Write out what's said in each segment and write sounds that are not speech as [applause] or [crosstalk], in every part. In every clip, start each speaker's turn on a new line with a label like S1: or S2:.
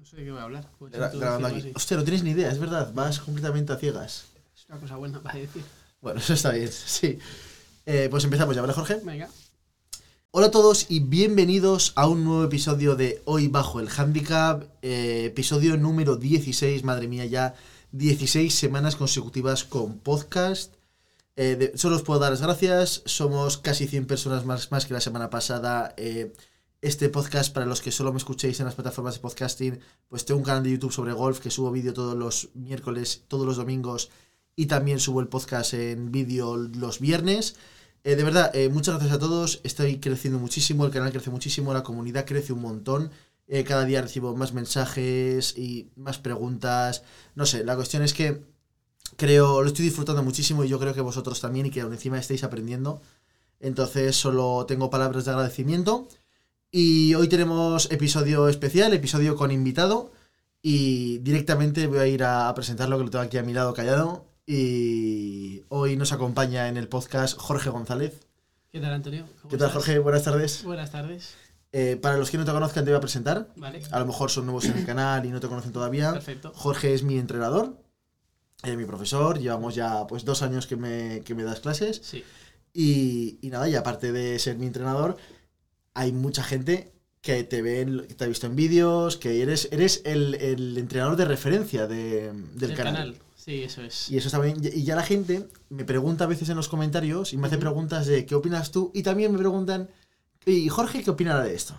S1: No sé de qué voy a hablar. Pues
S2: Gra- grabando aquí. Hostia, no tienes ni idea, es verdad. Vas completamente a ciegas.
S1: Es una cosa buena para decir.
S2: Bueno, eso está bien, [laughs] sí. Eh, pues empezamos ya, ¿vale, Jorge?
S1: Venga.
S2: Hola a todos y bienvenidos a un nuevo episodio de Hoy Bajo el Handicap, eh, episodio número 16, madre mía, ya 16 semanas consecutivas con podcast. Eh, de- solo os puedo dar las gracias, somos casi 100 personas más, más que la semana pasada. Eh, este podcast, para los que solo me escuchéis en las plataformas de podcasting, pues tengo un canal de YouTube sobre golf que subo vídeo todos los miércoles, todos los domingos y también subo el podcast en vídeo los viernes. Eh, de verdad, eh, muchas gracias a todos. Estoy creciendo muchísimo, el canal crece muchísimo, la comunidad crece un montón. Eh, cada día recibo más mensajes y más preguntas. No sé, la cuestión es que creo, lo estoy disfrutando muchísimo y yo creo que vosotros también y que aún encima estáis aprendiendo. Entonces solo tengo palabras de agradecimiento. Y hoy tenemos episodio especial, episodio con invitado. Y directamente voy a ir a, presentarlo, que lo tengo aquí a mi lado callado. Y hoy nos acompaña en el podcast Jorge González.
S1: ¿Qué tal, Antonio? ¿Cómo
S2: ¿Qué tal? Jorge? Buenas tardes.
S1: Buenas tardes.
S2: Eh, para los que no te conozcan, te voy a presentar.
S1: Vale.
S2: A lo mejor son nuevos en el canal y no te conocen todavía.
S1: Perfecto.
S2: Jorge es mi entrenador, eh, mi profesor. Llevamos ya pues dos años que me, que me das clases.
S1: Sí.
S2: Y, y nada, y aparte de ser mi entrenador, hay mucha gente que te ve, en- que te ha visto en vídeos, que eres, eres el, el entrenador de referencia de- del
S1: El
S2: canal.
S1: Sí, eso es.
S2: Y eso está bien. Y ya la gente me pregunta a veces en los comentarios y me hace preguntas de ¿qué opinas tú? Y también me preguntan, ¿y Jorge qué opinará de esto?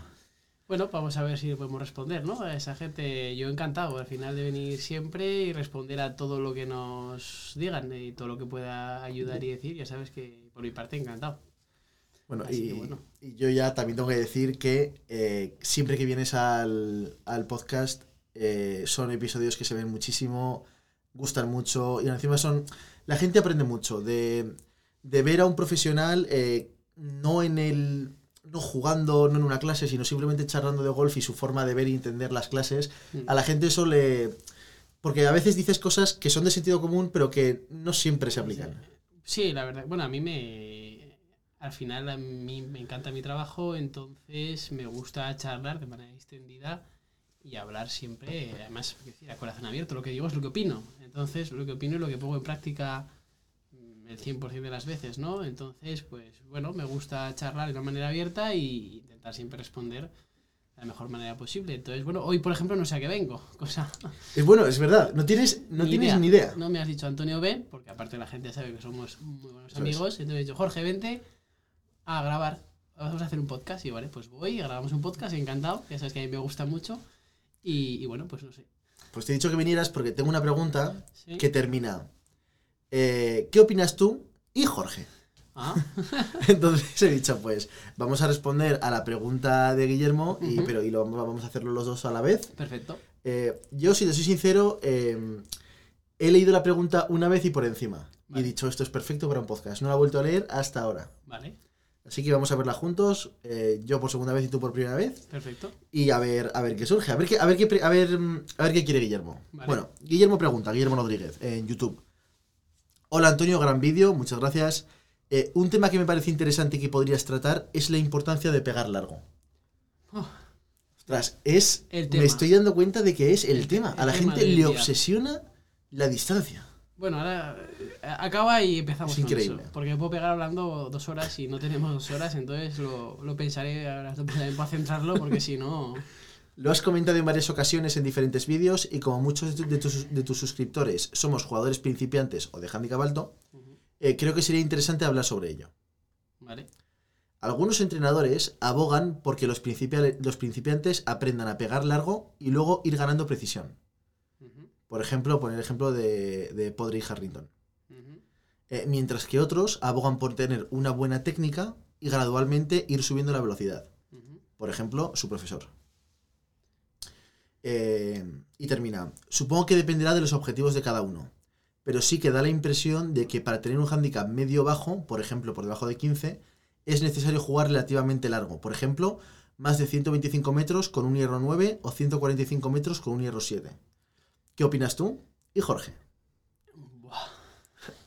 S1: Bueno, vamos a ver si podemos responder, ¿no? A esa gente, yo encantado al final de venir siempre y responder a todo lo que nos digan y todo lo que pueda ayudar y decir. Ya sabes que por mi parte encantado.
S2: Bueno, y yo ya también tengo que decir que eh, siempre que vienes al, al podcast eh, son episodios que se ven muchísimo, gustan mucho y encima son... La gente aprende mucho de, de ver a un profesional eh, no en el... No jugando, no en una clase, sino simplemente charlando de golf y su forma de ver y entender las clases.
S1: Mm.
S2: A la gente eso le... Porque a veces dices cosas que son de sentido común, pero que no siempre se aplican.
S1: Sí, la verdad. Bueno, a mí me. Al final, a mí me encanta mi trabajo, entonces me gusta charlar de manera extendida y hablar siempre, además, decir, a corazón abierto. Lo que digo es lo que opino. Entonces, lo que opino y lo que pongo en práctica mm, el 100% de las veces, ¿no? Entonces, pues bueno, me gusta charlar de una manera abierta y intentar siempre responder de la mejor manera posible. Entonces, bueno, hoy, por ejemplo, no sé a qué vengo, [laughs] cosa.
S2: Es bueno, es verdad. No tienes, no tienes ni idea.
S1: No me has dicho Antonio ven, porque aparte la gente sabe que somos muy buenos
S2: Eso
S1: amigos. Entonces he dicho, Jorge, vente a grabar. Vamos a hacer un podcast. Y vale, pues voy, grabamos un podcast, encantado. Ya sabes que a mí me gusta mucho. Y, y bueno, pues no sé.
S2: Pues te he dicho que vinieras porque tengo una pregunta
S1: ¿Sí?
S2: que termina. eh, ¿Qué opinas tú y Jorge?
S1: Ah, [laughs]
S2: Entonces he dicho, pues vamos a responder a la pregunta de Guillermo, y, pero y lo, vamos a hacerlo los dos a la vez.
S1: perfecto.
S2: Eh, yo, si te soy sincero, eh, he leído la pregunta una vez y por encima. Y he dicho, esto es perfecto para un podcast. No la he vuelto a leer hasta ahora.
S1: Vale,
S2: Así que vamos a verla juntos, eh, yo por segunda vez y tú por primera vez.
S1: perfecto.
S2: y a ver, a ver qué surge, a ver qué, a ver qué, a ver, mm, a ver qué quiere Guillermo.
S1: Vale.
S2: Bueno, Guillermo pregunta, Guillermo Rodríguez, en YouTube. Hola Antonio, gran vídeo, muchas gracias. Eh, un tema que me parece interesante y que podrías tratar es la importancia de pegar largo.
S1: Oh,
S2: Ostras, es.
S1: El
S2: Me
S1: tema.
S2: estoy dando cuenta de que es el,
S1: El-
S2: tema. A la gente le
S1: día.
S2: obsesiona la distancia.
S1: Bueno, ahora eh, acaba y empezamos
S2: Es
S1: con
S2: increíble.
S1: eso. Porque puedo pegar hablando dos horas y no tenemos dos horas, entonces lo, lo pensaré ahora para centrarlo, porque si no.
S2: Lo has comentado en varias ocasiones en diferentes vídeos y como muchos de, tu- de tus, de tus suscriptores somos jugadores principiantes o de handicap alto, eh, creo que sería interesante hablar sobre ello.
S1: Vale.
S2: Algunos entrenadores abogan porque los, los principiantes aprendan a pegar largo y luego ir ganando precisión. Por ejemplo, poner el ejemplo de, de Podri y Harrington. Eh, mientras que otros abogan por tener una buena técnica y gradualmente ir subiendo la velocidad. Por ejemplo, su profesor. Eh, y termina. Supongo que dependerá de los objetivos de cada uno. Pero sí que da la impresión de que para tener un handicap medio-bajo, por ejemplo por debajo de 15, es necesario jugar relativamente largo. Por ejemplo, más de 125 metros con un hierro 9 o 145 metros con un hierro 7. ¿Qué opinas tú? Y Jorge.
S1: Buah.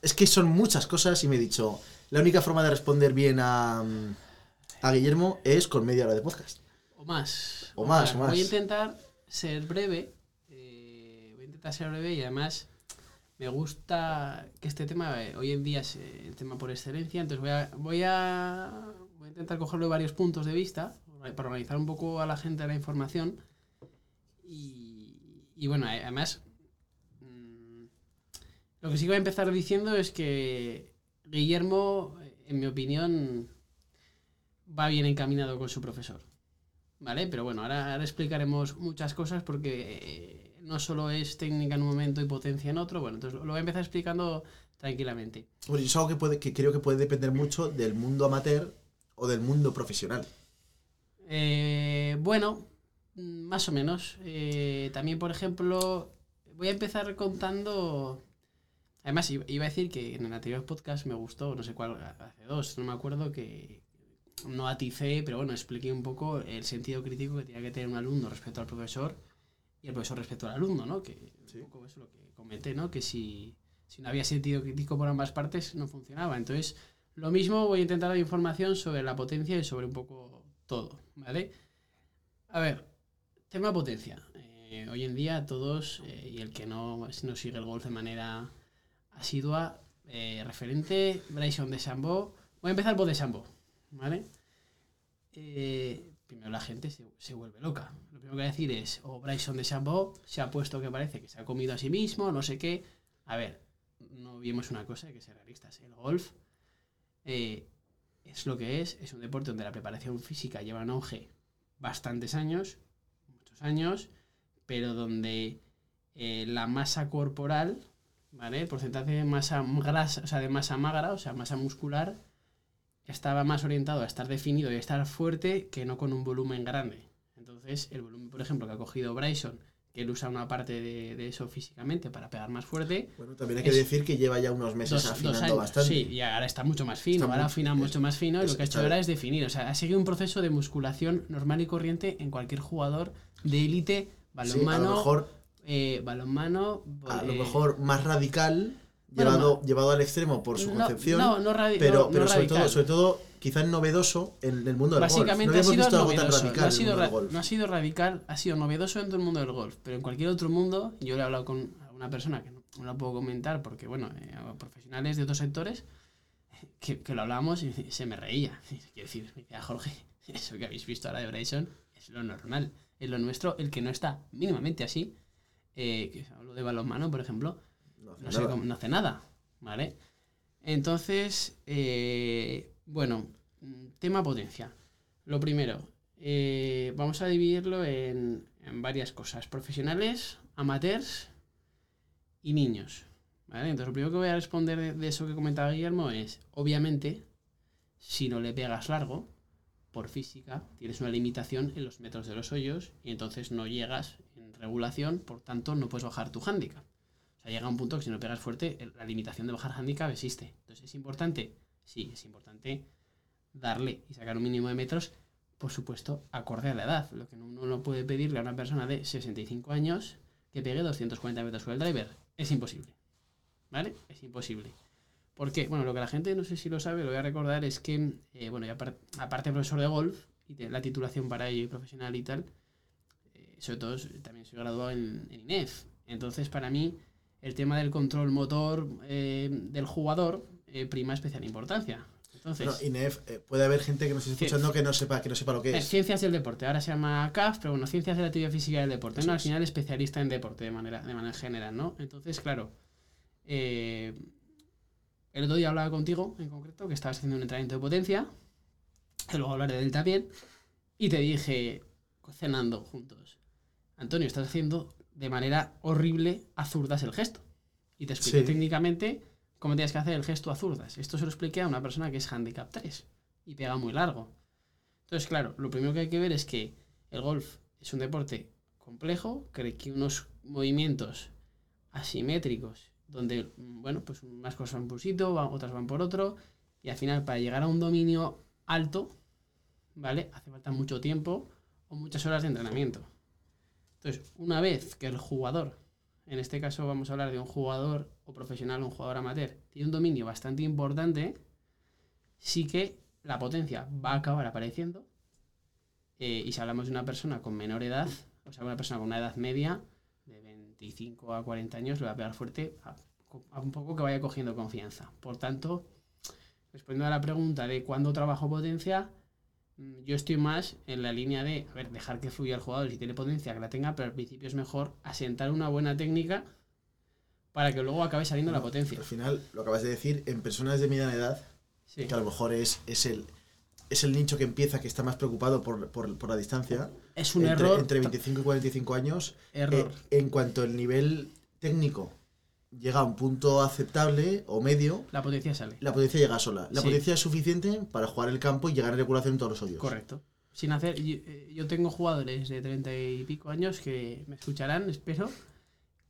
S2: Es que son muchas cosas y me he dicho, la única forma de responder bien a, a Guillermo es con media hora de podcast.
S1: O más.
S2: O más,
S1: sea,
S2: o más.
S1: Voy a intentar ser breve. eh, voy a intentar ser breve y además me gusta que este tema eh, hoy en día es eh, el tema por excelencia. Entonces voy a, voy a, voy a intentar cogerlo de varios puntos de vista para organizar un poco a la gente la información. Y, y bueno, además, lo que sí que voy a empezar diciendo es que Guillermo, en mi opinión, va bien encaminado con su profesor. ¿Vale? Pero bueno, ahora, ahora explicaremos muchas cosas porque eh, no solo es técnica en un momento y potencia en otro. Bueno, entonces lo voy a empezar explicando tranquilamente.
S2: Bueno, y es algo que, puede, que creo que puede depender mucho del mundo amateur o del mundo profesional.
S1: Eh, bueno, más o menos. Eh, también, por ejemplo, voy a empezar contando. Además, iba a decir que en el anterior podcast me gustó, no sé cuál, hace dos, no me acuerdo, que no aticé, pero bueno, expliqué un poco el sentido crítico que tenía que tener un alumno respecto al profesor y el profesor respecto al alumno, ¿no? Que
S2: Sí.
S1: un poco eso lo que comenté, ¿no? Que si, si no había sentido crítico por ambas partes, no funcionaba. Entonces, lo mismo voy a intentar dar información sobre la potencia y sobre un poco todo, ¿vale? A ver, tema potencia. Eh, hoy en día todos, eh, y el que no, no sigue el golf de manera asidua, eh, referente, Bryson de Sambo. Voy a empezar por de Sambo, ¿vale? Eh, primero la gente se, se vuelve loca. Lo primero que voy a decir es, o Bryson de Sambo se ha puesto que parece que se ha comido a sí mismo, no sé qué. A ver, no vimos una cosa, hay que ser realistas. El golf eh, es lo que es, es un deporte donde la preparación física lleva en auge bastantes años, muchos años, pero donde la masa corporal, ¿vale? El porcentaje de masa grasa, o sea, de masa magra, o sea, masa muscular, estaba más orientado a estar definido y a estar fuerte que no con un volumen grande. Entonces, el volumen, por ejemplo, que ha cogido Bryson, que él usa una parte de, de eso físicamente para pegar más fuerte,
S2: Bueno, también hay que decir que lleva ya unos meses
S1: dos, dos
S2: afinando
S1: años.
S2: bastante.
S1: Sí, y ahora está mucho más fino,
S2: Está
S1: ahora afina mucho más fino y lo que ha hecho ahora es definir. O sea, ha seguido un proceso de musculación normal y corriente en cualquier jugador de élite,
S2: Sí, a
S1: balonmano,
S2: lo mejor,
S1: eh, balonmano,
S2: a lo
S1: eh,
S2: mejor más radical,
S1: bueno,
S2: llevado, llevado al extremo por su concepción.
S1: No, no, radi-
S2: pero
S1: no-
S2: pero sobre,
S1: radical.
S2: todo, sobre todo, quizás novedoso en el mundo del golf.
S1: Básicamente
S2: No
S1: ha sido
S2: visto algo tan
S1: novedoso.
S2: radical
S1: No ha, sido
S2: golf.
S1: no ha sido radical, ha sido novedoso dentro del mundo del golf. Pero en cualquier otro mundo, yo le he hablado con alguna persona que no, no la puedo comentar porque, bueno, eh, profesionales de otros sectores, [laughs] que, que lo hablábamos y [laughs] se me reía. [laughs] Quiero decir, me decía Jorge, eso que habéis visto ahora de Bryson es lo normal. Es lo nuestro, el que no está mínimamente así, eh, que hablo de balonmano, por ejemplo,
S2: No hace
S1: no, sé
S2: nada.
S1: cómo- no hace nada, ¿vale? Entonces, eh, bueno, tema potencia. Lo primero, eh, vamos a dividirlo en, en varias cosas, profesionales, amateurs y niños. ¿vale? Entonces, lo primero que voy a responder de, de eso que comentaba Guillermo es, obviamente, si no le pegas largo, por física, tienes una limitación en los metros de los hoyos y entonces no llegas regulación, por tanto no puedes bajar tu handicap. O sea, llega un punto que si no pegas fuerte, la limitación de bajar handicap existe. Entonces, ¿es importante? Sí, es importante darle y sacar un mínimo de metros, por supuesto, acorde a la edad. Lo que uno no puede pedirle a una persona de 65 años que pegue 240 metros con el driver. Es imposible. ¿Vale? Es imposible. Porque, bueno, lo que la gente no sé si lo sabe, lo voy a recordar, es que, eh, bueno, aparte de profesor de golf y la titulación para ello y profesional y tal, sobre todo también soy graduado en, en INEF. Entonces, para mí, el tema del control motor eh, del jugador eh, prima especial importancia. Entonces,
S2: Bueno, INEF, eh, puede haber gente que nos esté escuchando que no sepa, que no sepa lo que es.
S1: ciencias del deporte, ahora se llama CAF, pero bueno, ciencias de la actividad física del deporte,
S2: Eso
S1: ¿no? Al final especialista en deporte de manera, de manera general, ¿no? Entonces, claro, el otro día hablaba contigo, en concreto, que estabas haciendo un entrenamiento de potencia, que luego hablaré de él también, y te dije, cenando juntos, Antonio, estás haciendo de manera horrible a zurdas el gesto. Y te expliqué
S2: Sí.
S1: técnicamente cómo tienes que hacer el gesto a zurdas. Esto se lo expliqué a una persona que es handicap 3 y pega muy largo. Entonces, claro, lo primero que hay que ver es que el golf es un deporte complejo, que requiere unos movimientos asimétricos, donde, mm, bueno, pues unas cosas van por un sitio, otras van por otro, y al final para llegar a un dominio alto, ¿vale? Hace falta mucho tiempo o muchas horas de entrenamiento. Entonces, una vez que el jugador, en este caso vamos a hablar de un jugador o profesional un jugador amateur, tiene un dominio bastante importante, sí que la potencia va a acabar apareciendo. eh, y si hablamos de una persona con menor edad, o sea, una persona con una edad media, de 25 a 40 años, le va a pegar fuerte a, un poco que vaya cogiendo confianza. Por tanto, respondiendo a la pregunta de cuándo trabajo potencia, yo estoy más en la línea de, a ver, dejar que fluya el jugador si tiene potencia, que la tenga, pero al principio es mejor asentar una buena técnica para que luego acabe saliendo la potencia.
S2: Al final, lo acabas de decir, en personas de mediana edad,
S1: Sí.
S2: que a lo mejor es, es, el, es el nicho que empieza, que está más preocupado por, por, por la distancia,
S1: Es un
S2: entre,
S1: error.
S2: entre 25 y 45 años,
S1: error.
S2: eh, en cuanto el nivel técnico llega a un punto aceptable o medio,
S1: la potencia sale.
S2: la potencia llega sola. La
S1: Sí.
S2: potencia es suficiente para jugar el campo y llegar a regulación en todos los hoyos.
S1: Correcto. Sin hacer. Yo, eh, yo tengo jugadores de 30 y pico años que me escucharán, espero,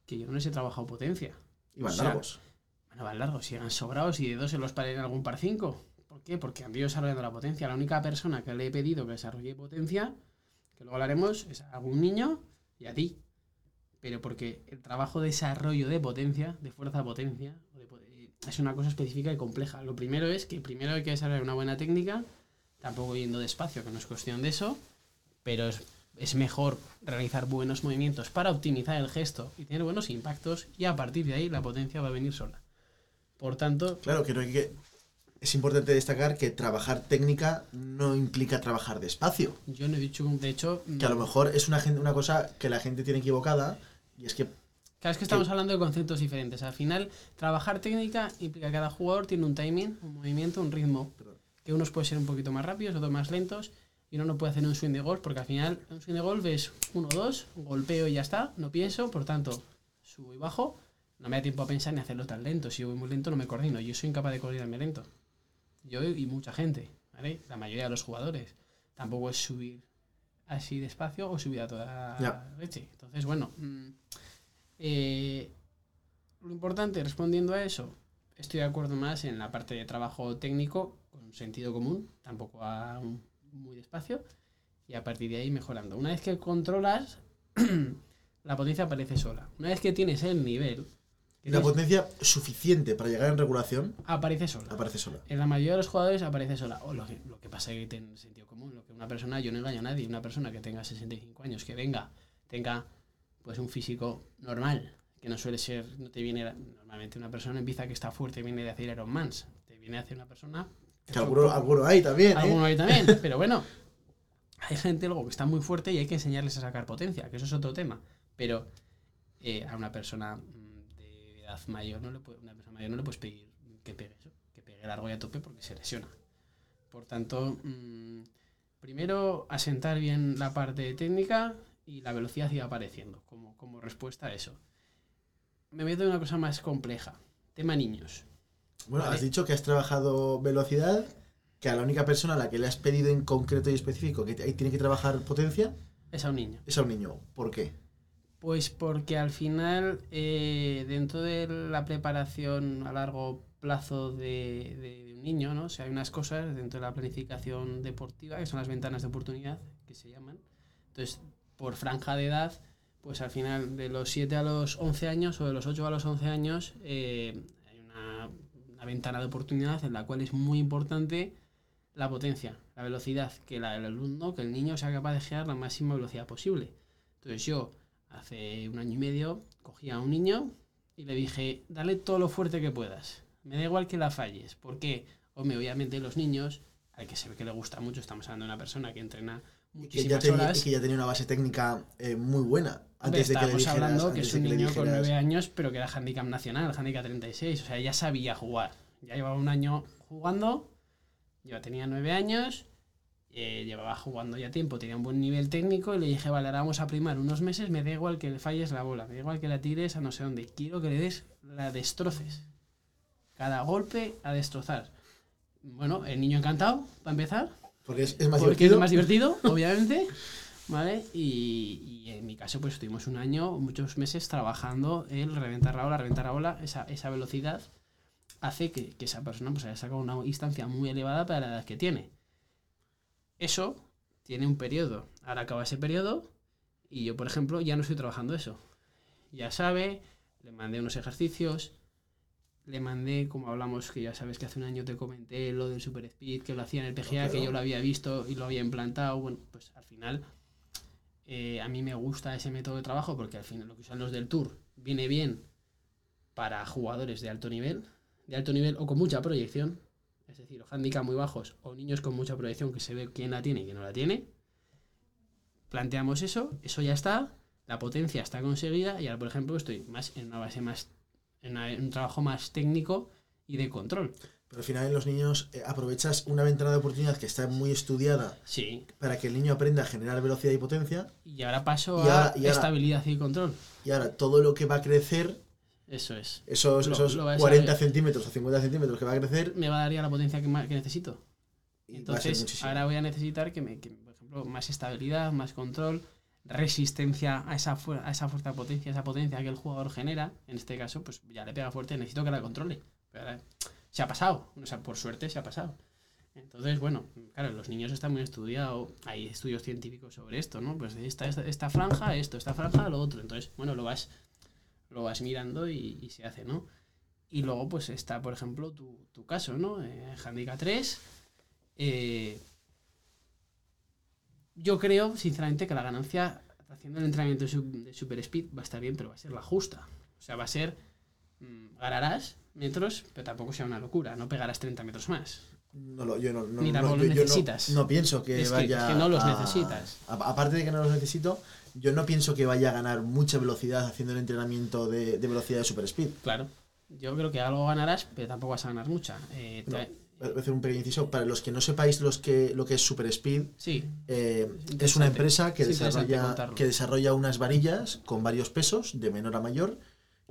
S1: que yo no les he trabajado potencia.
S2: Y van
S1: O sea,
S2: largos.
S1: Bueno, van largos, llegan sobrados y de dos se los paren en algún par 5. ¿Por qué? Porque han ido desarrollando la potencia. La única persona que le he pedido que desarrolle potencia, que luego hablaremos, es a algún niño y a ti. Pero porque el trabajo de desarrollo de potencia, de fuerza potencia, o de po- eh, es una cosa específica y compleja. Lo primero es que primero hay que desarrollar una buena técnica, tampoco yendo despacio, que no es cuestión de eso, pero es, es mejor realizar buenos movimientos para optimizar el gesto y tener buenos impactos y a partir de ahí la potencia va a venir sola. Por tanto,
S2: Claro que no hay que. Es importante destacar que trabajar técnica no implica trabajar despacio.
S1: yo no he dicho, de hecho,
S2: Que a lo mejor es una, una cosa que la gente tiene equivocada y es que
S1: Claro, es que estamos hablando de conceptos diferentes. Al final, trabajar técnica implica que cada jugador tiene un timing, un movimiento, un ritmo.
S2: Perdón.
S1: Que unos pueden ser un poquito más rápidos, otros más lentos. Y uno no puede hacer un swing de golf porque al final un swing de golf es uno o dos, golpeo y ya está. No pienso, por tanto, subo y bajo. No me da tiempo a pensar ni hacerlo tan lento. Si voy muy lento no me coordino. Yo soy incapaz de coordinarme lento. Yo y mucha gente, ¿vale? La mayoría de los jugadores. Tampoco es subir así despacio o subir a toda
S2: Ya.
S1: leche. Entonces, bueno, mm, eh, lo importante, respondiendo a eso, estoy de acuerdo más en la parte de trabajo técnico, con sentido común, tampoco a un- muy despacio, y a partir de ahí mejorando. Una vez que controlas, [clears throat] la potencia aparece sola. Una vez que tienes el nivel, que
S2: la potencia suficiente para llegar en regulación
S1: aparece sola.
S2: aparece sola.
S1: En la mayoría de los jugadores aparece sola. O lo que, lo que pasa es que tiene sentido común. Lo que una persona, yo no engaño a nadie, una persona que tenga 65 años, que venga, tenga pues un físico normal, que no suele ser, no te viene, normalmente una persona empieza que está fuerte, viene de hacer Ironmans, te viene a hacer una persona...
S2: Que alguno, alguno hay también, ¿eh?
S1: Alguno hay también, [laughs] pero bueno, hay gente luego que está muy fuerte y hay que enseñarles a sacar potencia, que eso es otro tema. Pero eh, a una persona edad mayor no le puede, una persona mayor no le puedes pedir que pegue eso, que pegue largo y a tope porque se lesiona. Por tanto, mm, primero asentar bien la parte técnica y la velocidad iba apareciendo como, como respuesta a eso. Me meto en una cosa más compleja. Tema niños.
S2: Bueno,
S1: Vale.
S2: has dicho que has trabajado velocidad, que a la única persona a la que le has pedido en concreto y específico que tiene que trabajar potencia
S1: Es a un niño.
S2: es a un niño. ¿Por qué?
S1: Pues porque al final, eh, dentro de la preparación a largo plazo de, un niño, ¿no? O sea, hay unas cosas dentro de la planificación deportiva, que son las ventanas de oportunidad, que se llaman. Entonces, por franja de edad, pues al final de los 7 a los 11 años o de los 8 a los 11 años, eh, hay una, una ventana de oportunidad en la cual es muy importante la potencia, la velocidad, que la- el alumno, que el niño sea capaz de generar la máxima velocidad posible. Entonces yo, hace un año y medio, cogí a un niño y le dije, dale todo lo fuerte que puedas. Me da igual que la falles. ¿Por qué? Hombre, obviamente los niños, al que se ve que le gusta mucho, estamos hablando de una persona que entrena
S2: Y que, ya
S1: muchísimas
S2: tenía,
S1: horas.
S2: y que ya tenía una base técnica eh, muy buena.
S1: Hombre,
S2: Antes de que le dijeras.
S1: hablando que es un
S2: que
S1: niño con 9 años, pero que era handicap nacional, handicap 36. O sea, ya sabía jugar. Ya llevaba un año jugando, yo tenía 9 años, eh, llevaba jugando ya tiempo, tenía un buen nivel técnico y le dije, vale, ahora vamos a primar unos meses, me da igual que le falles la bola, me da igual que la tires a no sé dónde, quiero que le des, la destroces. Cada golpe a destrozar. Bueno, el niño encantado, para empezar,
S2: Porque es, es más
S1: porque
S2: divertido.
S1: es más divertido, [laughs] obviamente. ¿Vale? Y, y en mi caso, pues estuvimos un año, muchos meses trabajando el reventar la ola, reventar la ola, esa, esa velocidad hace que, que esa persona pues, haya sacado una instancia muy elevada para la edad que tiene. Eso tiene un periodo. Ahora acaba ese periodo y yo, por ejemplo, ya no estoy trabajando eso. Ya sabe, le mandé unos ejercicios, le mandé, como hablamos, que ya sabes que hace un año te comenté lo del Super Speed, que lo hacía en el PGA, que yo lo había visto y lo había implantado. Bueno, pues al final eh, a mí me gusta ese método de trabajo porque al final lo que usan los del Tour viene bien para jugadores de alto nivel, de alto nivel o con mucha proyección, es decir, o handicap muy bajos o niños con mucha proyección que se ve quién la tiene y quién no la tiene. Planteamos eso, eso ya está, la potencia está conseguida y ahora, por ejemplo, estoy más en una base más, en, una- en un trabajo más técnico y de control.
S2: Pero al final en los niños eh, aprovechas una ventana de oportunidad que está muy estudiada
S1: Sí,
S2: para que el niño aprenda a generar velocidad y potencia
S1: y ahora paso
S2: Y
S1: a
S2: ahora- y ahora-
S1: estabilidad y control.
S2: y ahora todo lo que va a crecer,
S1: Eso es.
S2: esos,
S1: Lo-
S2: esos
S1: lo vas a
S2: 40
S1: ver.
S2: centímetros o 50 centímetros que va a crecer,
S1: Me va a dar ya la potencia que, que necesito. Entonces, ahora voy a necesitar que, me, que, por ejemplo, más estabilidad, más control, resistencia a esa, a esa fuerza de potencia, esa potencia que el jugador genera. En este caso, pues ya le pega fuerte, necesito que la controle. Pero ahora se ha pasado, o sea, por suerte se ha pasado. Entonces, bueno, claro, los niños están muy estudiados, hay estudios científicos sobre esto, ¿no? Pues esta, esta, esta franja, esto, esta franja, lo otro. Entonces, bueno, lo vas, lo vas mirando y, se hace, ¿no? Y luego, pues está, por ejemplo, tu, caso, ¿no? Eh, Handicap 3. eh, yo creo, sinceramente, que la ganancia haciendo el entrenamiento de Super Speed va a estar bien, pero va a ser la justa. O sea, va a ser. mm, ganarás metros, pero tampoco sea una locura. No pegarás 30 metros más.
S2: No lo- yo no, no-
S1: Ni
S2: no-
S1: tampoco
S2: yo-
S1: los
S2: yo no-
S1: necesitas.
S2: No, pienso que
S1: Es que-
S2: vaya.
S1: es que no los
S2: a-
S1: necesitas.
S2: a- aparte de que no los necesito, yo no pienso que vaya a ganar mucha velocidad haciendo el entrenamiento de, de velocidad de super speed.
S1: Claro. Yo creo que algo ganarás, pero tampoco vas a ganar mucha. Eh.
S2: Voy a hacer un pequeño inciso. Para los que no sepáis los que, lo que es super speed,
S1: Sí,
S2: eh,
S1: Es
S2: es una empresa que desarrolla, que desarrolla unas varillas con varios pesos, de menor a mayor,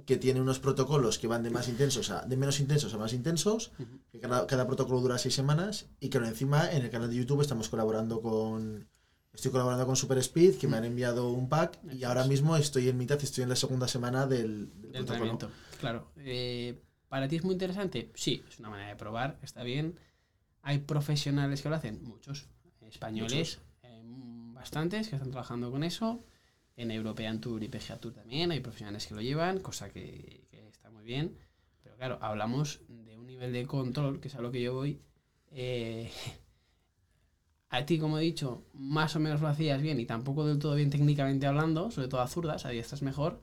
S2: que tiene unos protocolos que van de más intensos a de menos intensos a más intensos, que cada, cada protocolo dura seis semanas, y que encima en el canal de YouTube estamos colaborando con. Estoy colaborando con Super Speed, que me han enviado un pack, y ahora mismo estoy en mitad, estoy en la segunda semana del, del
S1: de
S2: protocolo.
S1: Claro. Eh, ¿Para ti es muy interesante? Sí, es una manera de probar, está bien. ¿Hay profesionales que lo hacen? Muchos. Españoles, eh, bastantes que están trabajando con eso. En European Tour y PGA Tour también hay profesionales que lo llevan, cosa que, está muy bien. Pero claro, hablamos de un nivel de control, que es a lo que yo voy. eh, [laughs] a ti, como he dicho, más o menos lo hacías bien y tampoco del todo bien técnicamente hablando, sobre todo a zurdas, ahí estás mejor.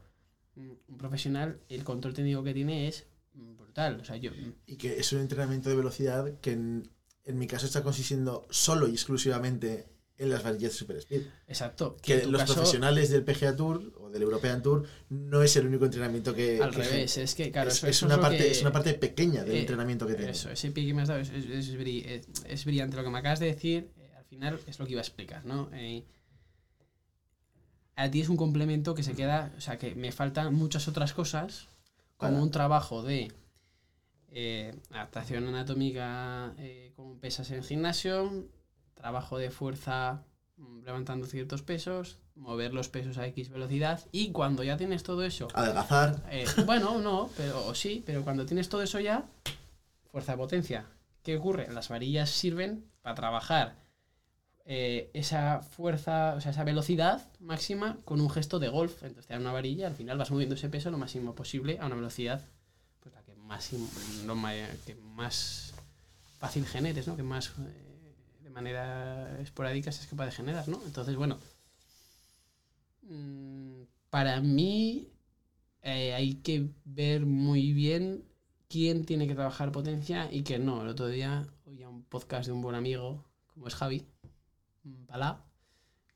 S1: Mm, Un profesional, el control técnico que tiene es mm, brutal. O sea, yo,
S2: Y que es un entrenamiento de velocidad que en, en mi caso está consistiendo solo y exclusivamente en las varillas Super Speed.
S1: exacto.
S2: que los
S1: caso,
S2: profesionales del PGA Tour o del European Tour no es el único entrenamiento que
S1: Al
S2: que
S1: revés, es que, claro,
S2: es,
S1: eso,
S2: es
S1: eso
S2: una parte
S1: que-
S2: es una parte pequeña del
S1: eh,
S2: entrenamiento que tiene
S1: Eso, ese pie que me has dado es, es- es bri- es- es brillante. Lo que me acabas de decir, eh, al final es lo que iba a explicar, ¿no? Eh, a ti es un complemento que se queda, o sea, que me faltan muchas otras cosas, como
S2: Para-
S1: un trabajo de eh, adaptación anatómica eh, con pesas en gimnasio, trabajo de fuerza mm, levantando ciertos pesos, mover los pesos a X velocidad y cuando ya tienes todo eso,
S2: adelgazar
S1: eh, bueno, no, pero o sí, pero cuando tienes todo eso ya, fuerza de potencia. ¿Qué ocurre? Las varillas sirven para trabajar eh, esa fuerza, o sea, esa velocidad máxima con un gesto de golf. Entonces te dan una varilla, al final vas moviendo ese peso lo máximo posible a una velocidad pues la que más, lo que más fácil generes, ¿no? Que más eh, de manera esporádica seas capaz de generar, ¿no? Entonces, bueno, mm, para mí eh, hay que ver muy bien quién tiene que trabajar potencia y quién no. El otro día oía un podcast de un buen amigo, como es Javi mm, Palá,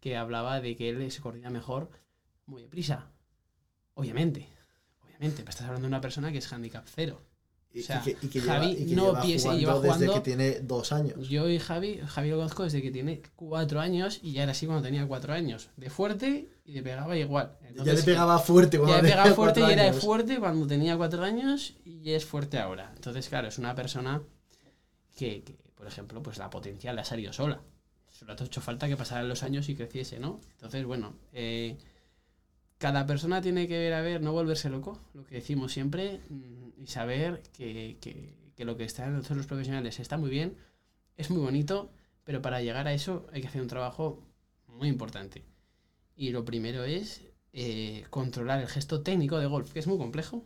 S1: que hablaba de que él se coordina mejor muy deprisa. Obviamente, obviamente, pero estás hablando de una persona que es handicap cero.
S2: Y,
S1: o sea,
S2: y que, y que
S1: Javi
S2: lleva, y que
S1: no
S2: lleva
S1: piensa-
S2: jugando
S1: lleva
S2: desde que tiene dos años
S1: Yo y Javi, Javi lo conozco desde que tiene cuatro años y ya era así cuando tenía cuatro años. De fuerte y le pegaba igual.
S2: ya le pegaba fuerte cuando
S1: ya
S2: tenía
S1: pegaba fuerte y era
S2: años.
S1: fuerte cuando tenía cuatro años y es fuerte ahora. Entonces, claro, es una persona que, que, por ejemplo, pues la potencia le ha salido sola. Solo ha hecho falta que pasaran los años y creciese, ¿no? Entonces, bueno, eh, cada persona tiene que ver, a ver, no volverse loco, lo que decimos siempre, mm, y saber que, que- que lo que están haciendo los profesionales está muy bien, es muy bonito, pero para llegar a eso hay que hacer un trabajo muy importante. Y lo primero es eh, controlar el gesto técnico de golf, que es muy complejo.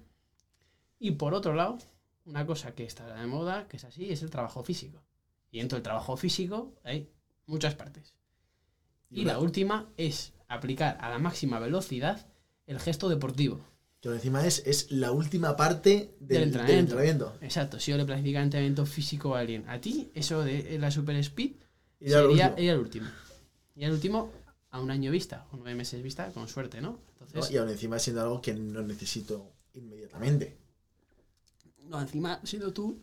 S1: Y por otro lado, una cosa que está de moda, que es así, es el trabajo físico. Y dentro del trabajo físico hay muchas partes. Y la última es aplicar a la máxima velocidad el gesto deportivo.
S2: Que encima es, es la última parte del,
S1: Del
S2: del
S1: entrenamiento. Exacto, si yo le planifico entrenamiento físico a alguien, a ti, eso de la super speed
S2: Y
S1: sería al último. Y al último a un año vista, o nueve meses vista, con suerte, ¿no?
S2: ¿no?
S1: Entonces,
S2: Y aún encima siendo algo que no necesito inmediatamente.
S1: no, encima, siendo tú,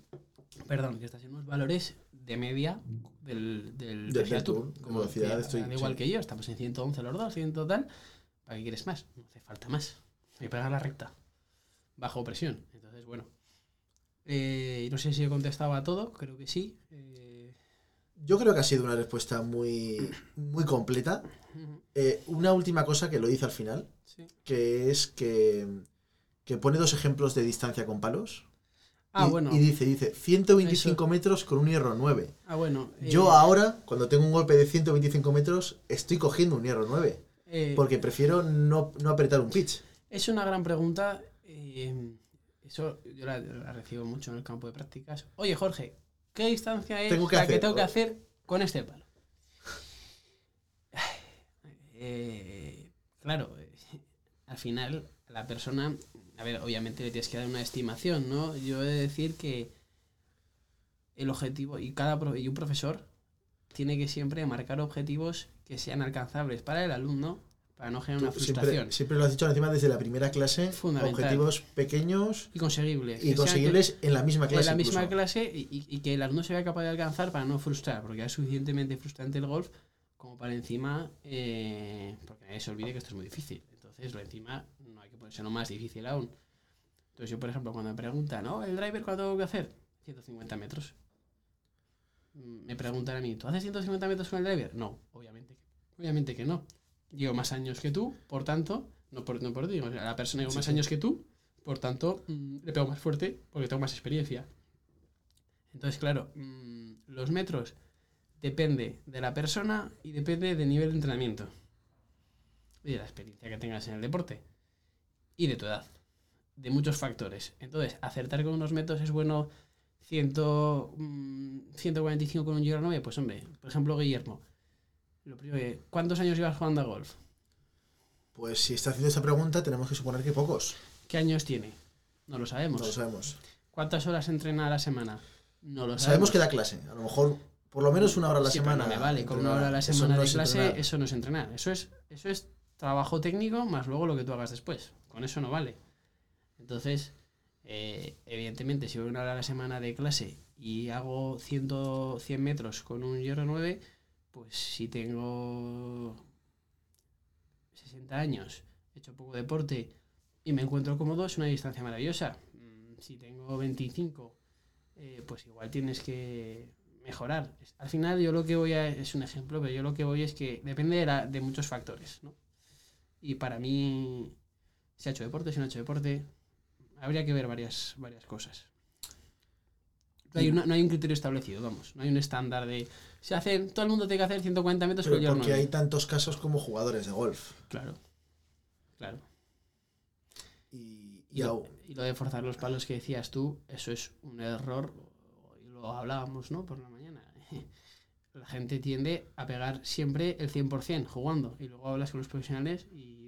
S1: perdón, que estás en unos valores de media del, del
S2: Del
S1: PGA
S2: Tour, de velocidad,
S1: que,
S2: estoy-
S1: al igual
S2: sí.
S1: que yo, estamos en 111 los dos, 100 tal. ¿Para qué quieres más? No hace falta más. Hay que pegar la recta. Bajo presión. Entonces, bueno. Eh, no sé si he contestado a todo, creo que sí. Eh,
S2: Yo creo que ha sido una respuesta muy, muy completa. Eh, una última cosa que lo hice al final,
S1: sí.
S2: que es que, que pone dos ejemplos de distancia con palos.
S1: Ah,
S2: y,
S1: bueno.
S2: y dice, dice, 125 metros con un hierro 9.
S1: Ah, bueno.
S2: Yo
S1: eh,
S2: ahora, cuando tengo un golpe de 125 metros, estoy cogiendo un hierro 9.
S1: eh,
S2: Porque prefiero no, no apretar un pitch.
S1: Es una gran pregunta. eh, eso yo la, la recibo mucho en el campo de prácticas. Oye, Jorge, ¿qué distancia es
S2: Tengo que
S1: la
S2: hacer-
S1: que tengo que hacer con este palo? Claro, al final la persona, a ver, obviamente le tienes que dar una estimación, ¿no? Yo he de decir que el objetivo y cada pro- y un profesor tiene que siempre marcar objetivos que sean alcanzables para el alumno para no generar una frustración
S2: siempre, siempre lo has dicho encima desde la primera clase. Objetivos pequeños
S1: y conseguibles.
S2: y
S1: Que
S2: conseguibles en la misma
S1: que-
S2: clase.
S1: en la misma
S2: incluso.
S1: clase y, y- que el alumno se vea capaz de alcanzar para no frustrar, porque es suficientemente frustrante el golf como para encima, eh, porque nadie se olvide que esto es muy difícil. Entonces, lo encima no hay que ponérselo más difícil aún. Entonces, yo, por ejemplo, cuando me preguntan, ¿no? ¿El driver cuánto tengo que hacer? 150 metros. Mm, Me preguntan a mí, ¿tú haces 150 metros con el driver? No, obviamente, que- obviamente que no. Llevo más años que tú, por tanto, no por, no por ti, o sea, la persona lleva
S2: Sí,
S1: más
S2: sí.
S1: años que tú, por tanto, mm, le pego más fuerte porque tengo más experiencia. Entonces, claro, mm, los metros depende de la persona y depende del nivel de entrenamiento. Y de la experiencia que tengas en el deporte. Y de tu edad. De muchos factores. Entonces, acertar con unos metros es bueno 100, mm, 145 con un Giro 9. Pues hombre, por ejemplo, Guillermo. Lo primero ¿Cuántos años llevas jugando a golf?
S2: Pues si está haciendo esa pregunta, tenemos que suponer que pocos.
S1: ¿Qué años tiene? No lo sabemos.
S2: No lo sabemos.
S1: ¿Cuántas horas entrena a la semana? No lo sabemos.
S2: Sabemos que da clase. A lo mejor por lo menos una hora a la
S1: Sí, pero
S2: semana.
S1: no me vale, con una hora a la semana
S2: no
S1: de clase,
S2: entrenar.
S1: eso no es entrenar. Eso es, eso es trabajo técnico más luego lo que tú hagas después. Con eso no vale. Entonces, eh, evidentemente, si voy una hora a la semana de clase y hago 100, 100 metros con un hierro 9, pues si tengo 60 años, he hecho poco deporte y me encuentro cómodo, es una distancia maravillosa. Mm, Si tengo 25, eh, pues igual tienes que mejorar. Al final yo lo que voy a, es un ejemplo, pero yo lo que voy es que depende de, de muchos factores, ¿no? Y para mí, si ha hecho deporte, si no ha hecho deporte, habría que ver varias, varias cosas. No hay, una- no hay un criterio establecido, vamos, no hay un estándar de... Se hacen, todo el mundo tiene que hacer 140 metros
S2: Pero
S1: hierro
S2: porque hay tantos casos como jugadores de golf.
S1: Claro, claro.
S2: Y, y
S1: Y lo,
S2: au-
S1: y lo de forzar los palos que decías tú, eso es un error, y lo hablábamos, ¿no? Por la mañana. [laughs] La gente tiende a pegar siempre el 100% jugando, y luego hablas con los profesionales y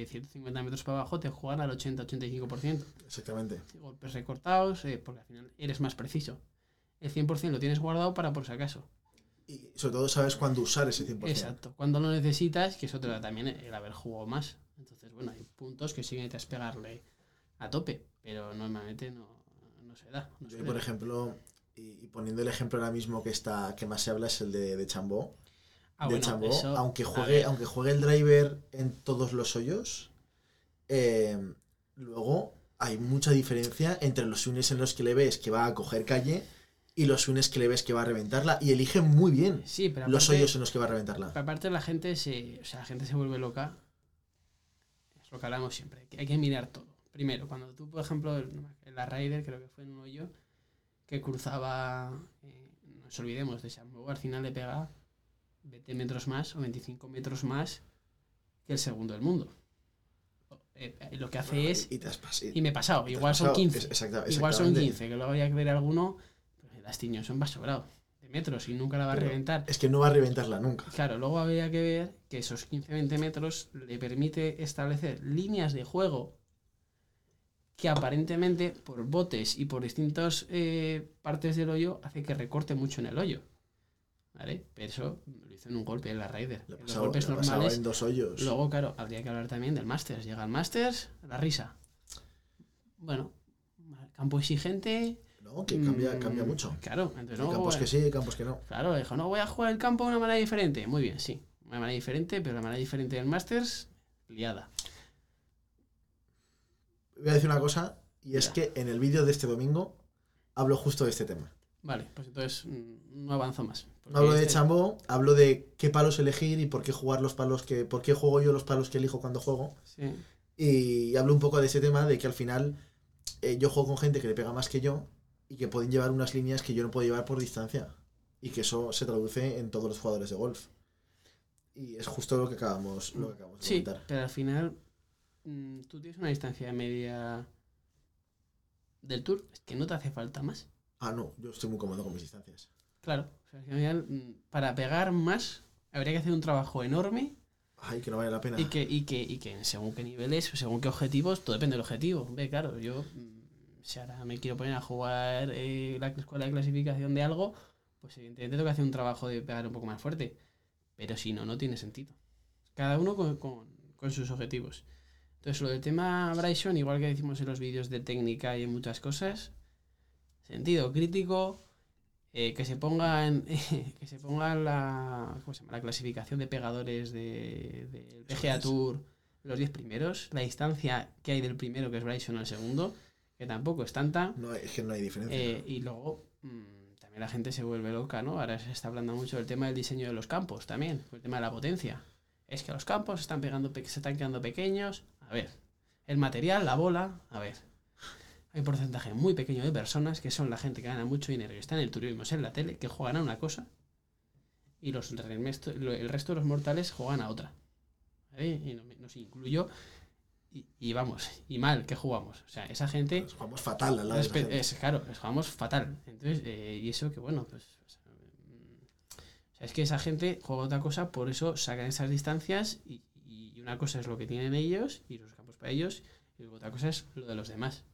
S1: de 150 metros para abajo te juegan al 80-85%.
S2: exactamente.
S1: Golpes recortados, eh, porque al final eres más preciso. El 100% lo tienes guardado para por si acaso.
S2: Y sobre todo sabes cuándo usar ese 100%.
S1: Exacto. Cuando lo necesitas, que es otra también el haber jugado más. Entonces, bueno, hay puntos que sí que necesitas pegarle a tope, pero normalmente no, no se da. no
S2: Yo,
S1: se
S2: por
S1: da.
S2: ejemplo, y, y poniendo el ejemplo ahora mismo que está que más se habla es el de, de Chambó.
S1: Ah,
S2: de
S1: bueno,
S2: Chambó,
S1: eso-
S2: aunque juegue, aunque juegue el driver en todos los hoyos, eh, luego hay mucha diferencia entre los swings en los que le ves que va a coger calle y los swings que le ves que va a reventarla. Y elige muy bien
S1: Sí, pero
S2: los hoyos en los que va a reventarla.
S1: aparte la gente se, o sea, la gente se vuelve loca. Es lo que hablamos siempre. que hay que mirar todo. Primero, cuando tú, por ejemplo, en la Ryder, creo que fue en un hoyo, que cruzaba, eh, no nos olvidemos de Chambó, al final le pega 20 metros más o 25 metros más que el segundo del mundo. Eh, eh, lo que hace es
S2: Y te has
S1: Y me he pasado, igual son
S2: pasado.
S1: 15.
S2: Es- exacta-
S1: Igual son
S2: exactamente.
S1: 15, que luego había que ver alguno. Pero las tiños son va sobrado. De metros y nunca la va a reventar.
S2: Es que no va a reventarla nunca.
S1: Claro, luego habría que ver que esos 15-20 metros le permite establecer líneas de juego que aparentemente por botes y por distintas eh, partes del hoyo hace que recorte mucho en el hoyo. ¿Vale? Pero eso lo hizo en un golpe en la Raider.
S2: Le
S1: En los
S2: pasaba,
S1: golpes
S2: le pasaba
S1: normales.
S2: en dos hoyos.
S1: Luego, claro, habría que hablar también del Masters. Llega el Masters, la risa. Bueno, campo exigente.
S2: No, que cambia,
S1: mm,
S2: cambia mucho.
S1: Claro, entonces no,
S2: campos que sí, campos que no.
S1: Claro, dijo, no voy a jugar el campo de una manera diferente. Muy bien, sí, una manera diferente, pero la manera diferente del Masters, liada.
S2: Voy a decir una cosa, y es
S1: Ya.
S2: que en el vídeo de este domingo hablo justo de este tema.
S1: Vale, pues entonces mm, no avanzo más.
S2: No hablo de Chambó, hablo de qué palos elegir y por qué jugar los palos que. por qué juego yo los palos que elijo cuando juego.
S1: Sí,
S2: Y hablo un poco de ese tema de que al final eh, yo juego con gente que le pega más que yo y que pueden llevar unas líneas que yo no puedo llevar por distancia. Y que eso se traduce en todos los jugadores de golf. Y es justo lo que acabamos, lo que acabamos de
S1: sí,
S2: comentar.
S1: pero al final mm, tú tienes una distancia media del tour, es que no te hace falta más.
S2: Ah, no, yo estoy muy cómodo con mis distancias.
S1: Claro, o sea, al final, mm, para pegar más habría que hacer un trabajo enorme
S2: Ay, que no vale la pena.
S1: Y que, y, que, y que según qué niveles, según qué objetivos, todo depende del objetivo. Ve, claro, yo, mm, si ahora me quiero poner a jugar eh, la escuela de clasificación de algo, pues evidentemente tengo que hacer un trabajo de pegar un poco más fuerte. Pero si no, no tiene sentido. Cada uno con, con- con sus objetivos. Entonces, lo del tema Bryson, igual que decimos en los vídeos de técnica y en muchas cosas, sentido crítico, eh, que se ponga en, [laughs] que se ponga la, ¿cómo se llama? la clasificación de pegadores del de, PGA. Tour, los 10 primeros, la distancia que hay del primero, que es Bryson, al segundo, que tampoco es tanta,
S2: No, es que no hay diferencia.
S1: eh, y luego mm, también la gente se vuelve loca, ¿no? Ahora se está hablando mucho del tema del diseño de los campos también, el tema de la potencia. Es que los campos están pegando, pe- se están quedando pequeños. A ver, el material, la bola, a ver. Hay un porcentaje muy pequeño de personas que son la gente que gana mucho dinero y está en el turismo, en la tele, que juegan a una cosa y los, el resto el resto de los mortales juegan a otra. ¿Vale? Y no- nos incluyo. Y, y vamos, y mal que jugamos. O sea, esa gente
S2: Nos jugamos fatal al lado de
S1: Respe-
S2: gente.
S1: es, claro, jugamos fatal. Entonces, eh, y eso que bueno, pues. mm, o sea, es que esa gente juega otra cosa, por eso sacan esas distancias y, y una cosa es lo que tienen ellos y los campos para ellos, y otra cosa es lo de los demás.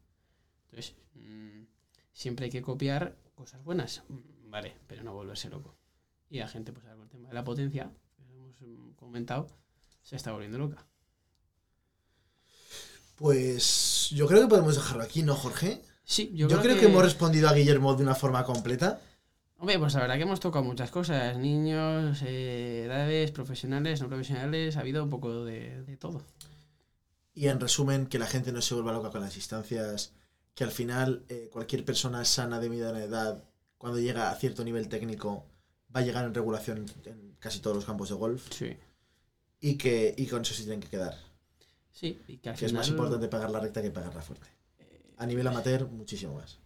S1: Entonces, mm, siempre hay que copiar cosas buenas, vale, pero no volverse loco. Y la gente, pues ahora con el tema de la potencia, que hemos mm, comentado, se está volviendo loca.
S2: Pues yo creo que podemos dejarlo aquí, ¿no, Jorge?
S1: Sí,
S2: Yo, creo, que... hemos respondido a Guillermo de una forma completa.
S1: Hombre, pues la verdad que hemos tocado muchas cosas, niños, eh, edades, profesionales, no profesionales, ha habido un poco de, de todo.
S2: Y en resumen, que la gente no se vuelva loca con las distancias, que al final eh, cualquier persona sana de mediana edad, cuando llega a cierto nivel técnico, va a llegar en regulación en casi todos los campos de golf
S1: Sí.
S2: y que y con eso se tienen que quedar.
S1: Sí, y que al
S2: Que es más importante pegar la recta que pegarla fuerte.
S1: eh,
S2: A nivel amateur, muchísimo más.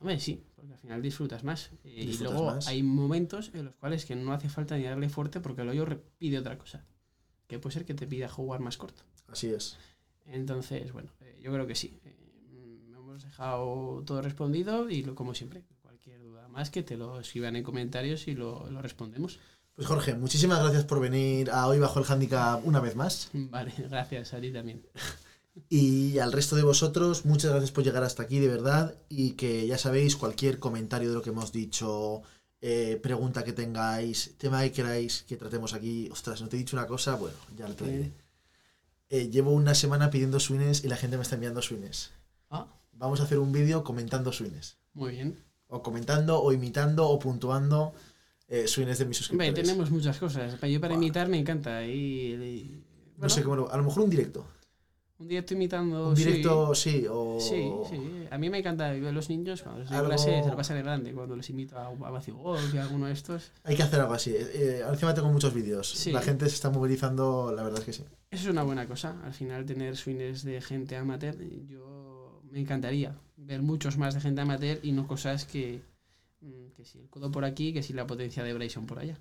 S1: hombre, sí, porque al final disfrutas más. Eh, y luego
S2: más.
S1: hay momentos en los cuales que no hace falta ni darle fuerte porque el hoyo pide otra cosa. Que puede ser que te pida jugar más corto.
S2: Así es.
S1: Entonces, bueno, eh, yo creo que sí. Hemos dejado todo respondido y lo, como siempre, cualquier duda más que te lo escriban en comentarios y lo, lo respondemos.
S2: Pues Jorge, muchísimas gracias por venir a Hoy Bajo el Handicap una vez más. [laughs]
S1: Vale, gracias a ti también. [laughs]
S2: Y al resto de vosotros, muchas gracias por llegar hasta aquí, de verdad. Y que ya sabéis, cualquier comentario de lo que hemos dicho, eh, pregunta que tengáis, tema que queráis que tratemos aquí. Ostras, no te he dicho una cosa, bueno, ya lo traeré. Eh, llevo una semana pidiendo swings y la gente me está enviando swings. Vamos a hacer un vídeo comentando swings.
S1: muy bien.
S2: O comentando, o imitando, o puntuando eh, swings de mis suscriptores.
S1: tenemos muchas cosas. Yo para imitar me encanta. Y, y-
S2: No
S1: bueno,
S2: sé cómo, lo- a lo mejor un directo.
S1: un directo imitando.
S2: Un
S1: sí.
S2: directo, sí, o...
S1: Sí, sí. A mí me encanta los niños cuando les doy
S2: Algo-
S1: clase, se lo pasan en grande. Cuando les imito a, a Golf y a alguno de estos.
S2: Hay que hacer algo así. Eh, encima tengo muchos vídeos.
S1: Sí.
S2: La gente se está movilizando, la verdad es que sí.
S1: Eso es una buena cosa. Al final, tener swings de gente amateur, yo me encantaría ver muchos más de gente amateur y no cosas que, mm, que si el codo por aquí, que si la potencia de Bryson por allá.